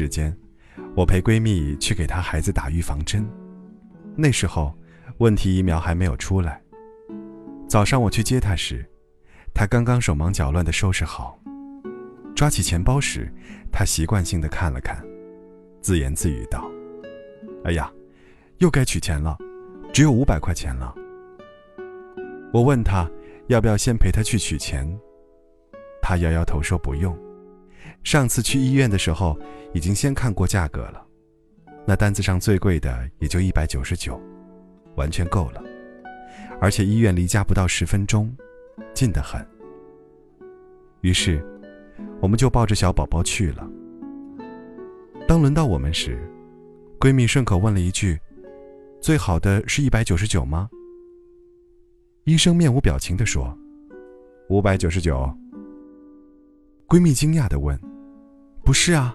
之间，我陪闺蜜去给她孩子打预防针。那时候，问题疫苗还没有出来。早上我去接她时，她刚刚手忙脚乱地收拾好，抓起钱包时，她习惯性地看了看，自言自语道：“哎呀，又该取钱了，只有五百块钱了。”我问她要不要先陪她去取钱，她摇摇头说不用。上次去医院的时候，已经先看过价格了，那单子上最贵的也就一百九十九，完全够了。而且医院离家不到十分钟，近得很。于是，我们就抱着小宝宝去了。当轮到我们时，闺蜜顺口问了一句：“最好的是一百九十九吗？”医生面无表情地说：“五百九十九。”闺蜜惊讶地问。不是啊，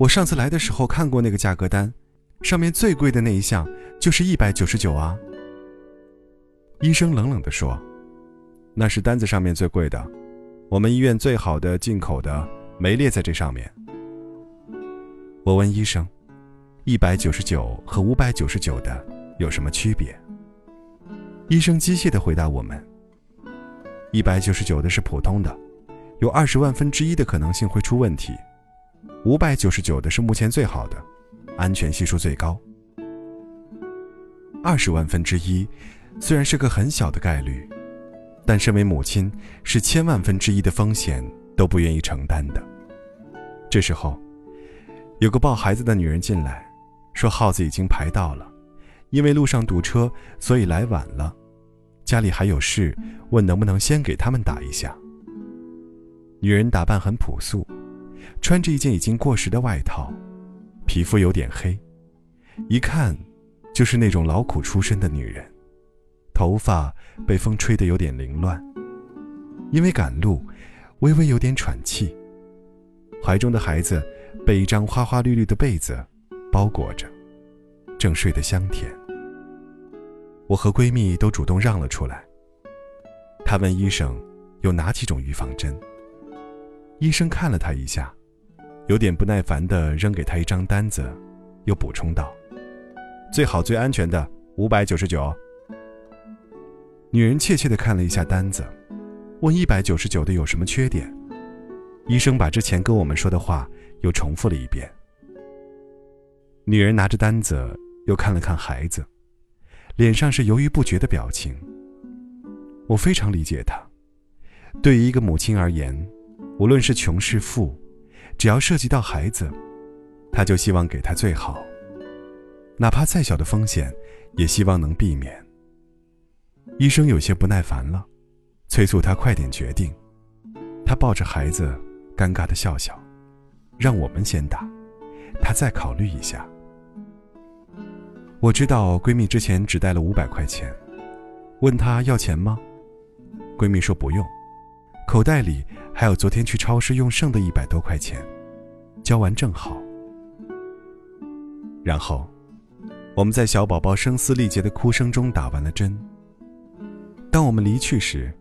我上次来的时候看过那个价格单，上面最贵的那一项就是一百九十九啊。医生冷冷地说：“那是单子上面最贵的，我们医院最好的进口的没列在这上面。”我问医生：“一百九十九和五百九十九的有什么区别？”医生机械地回答我们：“一百九十九的是普通的，有二十万分之一的可能性会出问题。”五百九十九的是目前最好的，安全系数最高。二十万分之一虽然是个很小的概率，但身为母亲是千万分之一的风险都不愿意承担的。这时候，有个抱孩子的女人进来，说耗子已经排到了，因为路上堵车，所以来晚了，家里还有事，问能不能先给他们打一下。女人打扮很朴素。穿着一件已经过时的外套，皮肤有点黑，一看就是那种劳苦出身的女人。头发被风吹得有点凌乱，因为赶路，微微有点喘气。怀中的孩子被一张花花绿绿的被子包裹着，正睡得香甜。我和闺蜜都主动让了出来。她问医生有哪几种预防针。医生看了他一下。有点不耐烦地扔给他一张单子，又补充道：“最好最安全的五百九十九。”女人怯怯地看了一下单子，问：“一百九十九的有什么缺点？”医生把之前跟我们说的话又重复了一遍。女人拿着单子又看了看孩子，脸上是犹豫不决的表情。我非常理解她，对于一个母亲而言，无论是穷是富。只要涉及到孩子，他就希望给他最好，哪怕再小的风险，也希望能避免。医生有些不耐烦了，催促他快点决定。他抱着孩子，尴尬的笑笑，让我们先打，他再考虑一下。我知道闺蜜之前只带了五百块钱，问她要钱吗？闺蜜说不用。口袋里还有昨天去超市用剩的一百多块钱，交完正好。然后，我们在小宝宝声嘶力竭的哭声中打完了针。当我们离去时，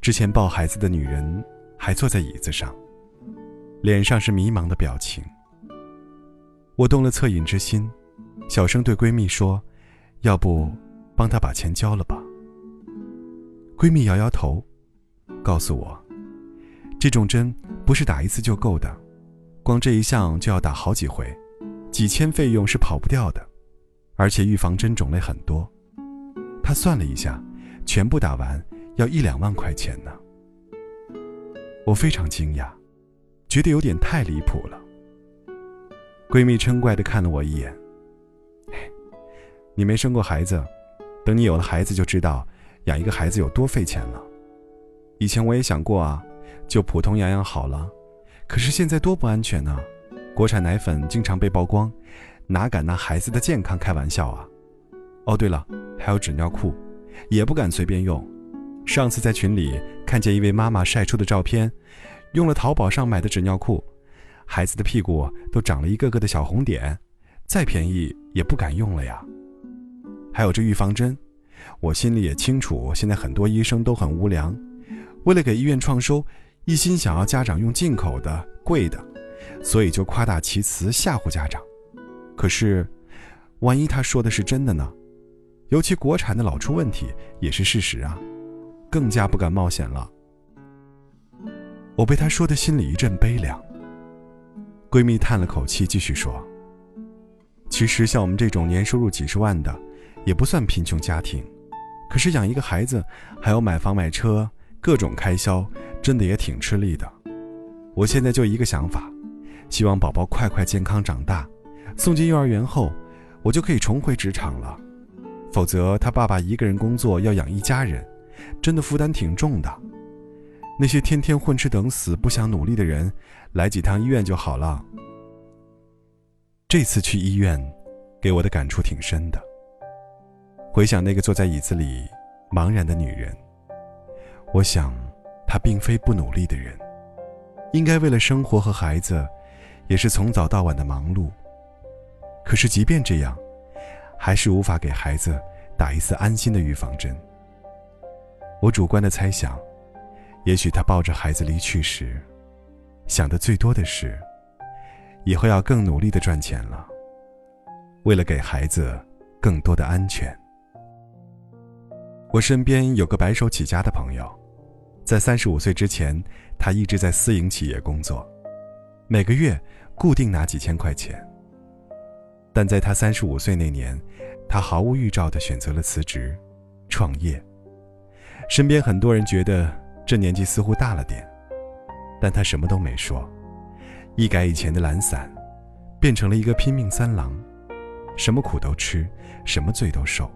之前抱孩子的女人还坐在椅子上，脸上是迷茫的表情。我动了恻隐之心，小声对闺蜜说：“要不，帮她把钱交了吧。”闺蜜摇摇头。告诉我，这种针不是打一次就够的，光这一项就要打好几回，几千费用是跑不掉的，而且预防针种类很多。他算了一下，全部打完要一两万块钱呢。我非常惊讶，觉得有点太离谱了。闺蜜嗔怪地看了我一眼：“你没生过孩子，等你有了孩子就知道养一个孩子有多费钱了。”以前我也想过啊，就普通养养好了，可是现在多不安全呢！国产奶粉经常被曝光，哪敢拿孩子的健康开玩笑啊？哦，对了，还有纸尿裤，也不敢随便用。上次在群里看见一位妈妈晒出的照片，用了淘宝上买的纸尿裤，孩子的屁股都长了一个个的小红点，再便宜也不敢用了呀。还有这预防针，我心里也清楚，现在很多医生都很无良。为了给医院创收，一心想要家长用进口的贵的，所以就夸大其词吓唬家长。可是，万一他说的是真的呢？尤其国产的老出问题也是事实啊，更加不敢冒险了。我被他说的心里一阵悲凉。闺蜜叹了口气，继续说：“其实像我们这种年收入几十万的，也不算贫穷家庭，可是养一个孩子，还要买房买车，各种开销，真的也挺吃力的。我现在就一个想法，希望宝宝快快健康长大，送进幼儿园后，我就可以重回职场了。否则他爸爸一个人工作要养一家人，真的负担挺重的。那些天天混吃等死、不想努力的人。”来几趟医院就好了。这次去医院，给我的感触挺深的。回想那个坐在椅子里茫然的女人，我想，他并非不努力的人，应该为了生活和孩子，也是从早到晚的忙碌。可是即便这样，还是无法给孩子打一次安心的预防针。我主观的猜想，也许他抱着孩子离去时。想的最多的是，以后要更努力的赚钱了。为了给孩子更多的安全，我身边有个白手起家的朋友，在三十五岁之前，他一直在私营企业工作，每个月固定拿几千块钱。但在他三十五岁那年，他毫无预兆的选择了辞职，创业。身边很多人觉得这年纪似乎大了点。但他什么都没说，一改以前的懒散，变成了一个拼命三郎，什么苦都吃，什么罪都受，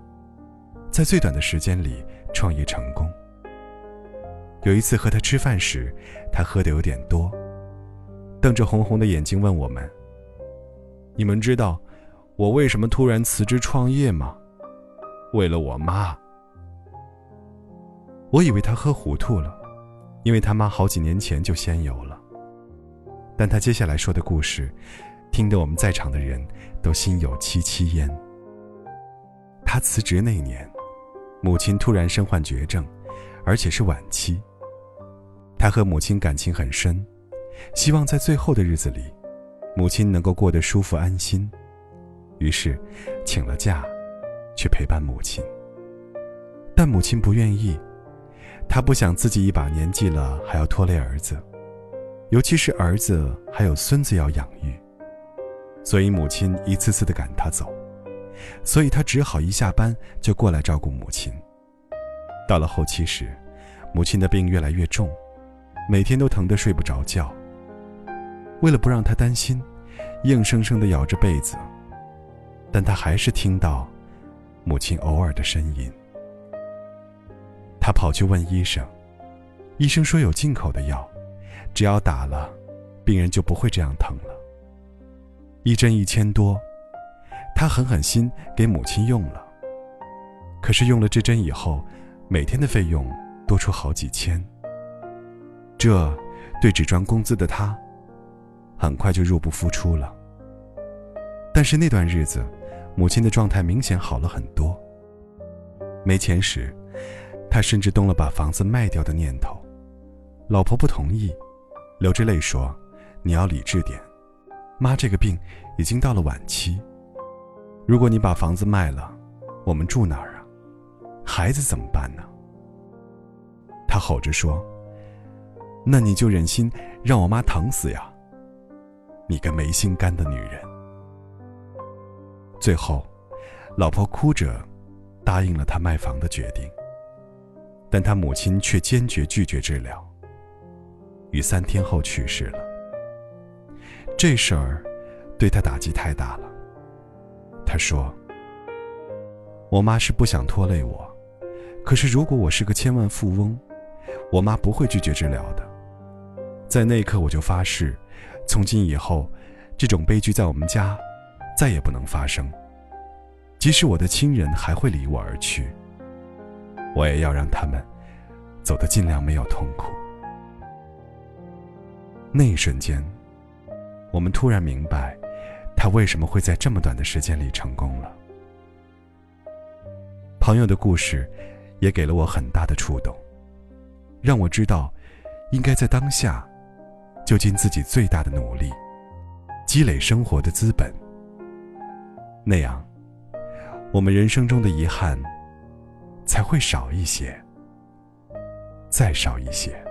在最短的时间里创业成功。有一次和他吃饭时，他喝的有点多，瞪着红红的眼睛问我们：“你们知道我为什么突然辞职创业吗？为了我妈。”我以为他喝糊涂了。因为他妈好几年前就仙游了，但他接下来说的故事，听得我们在场的人都心有戚戚焉。他辞职那年，母亲突然身患绝症，而且是晚期。他和母亲感情很深，希望在最后的日子里，母亲能够过得舒服安心，于是请了假，去陪伴母亲。但母亲不愿意。他不想自己一把年纪了还要拖累儿子，尤其是儿子还有孙子要养育，所以母亲一次次的赶他走，所以他只好一下班就过来照顾母亲。到了后期时，母亲的病越来越重，每天都疼得睡不着觉。为了不让他担心，硬生生的咬着被子，但他还是听到母亲偶尔的呻吟。他跑去问医生，医生说有进口的药，只要打了，病人就不会这样疼了。一针一千多，他狠狠心给母亲用了。可是用了这针以后，每天的费用多出好几千。这对只赚工资的他，很快就入不敷出了。但是那段日子，母亲的状态明显好了很多。没钱时。他甚至动了把房子卖掉的念头，老婆不同意，流着泪说：“你要理智点，妈这个病已经到了晚期，如果你把房子卖了，我们住哪儿啊？孩子怎么办呢？”他吼着说：“那你就忍心让我妈疼死呀？你个没心肝的女人！”最后，老婆哭着答应了他卖房的决定。但他母亲却坚决拒绝治疗，于三天后去世了。这事儿对他打击太大了。他说：“我妈是不想拖累我，可是如果我是个千万富翁，我妈不会拒绝治疗的。”在那一刻，我就发誓，从今以后，这种悲剧在我们家再也不能发生。即使我的亲人还会离我而去。我也要让他们走得尽量没有痛苦。那一瞬间，我们突然明白，他为什么会在这么短的时间里成功了。朋友的故事也给了我很大的触动，让我知道，应该在当下，就尽自己最大的努力，积累生活的资本。那样，我们人生中的遗憾才会少一些，再少一些。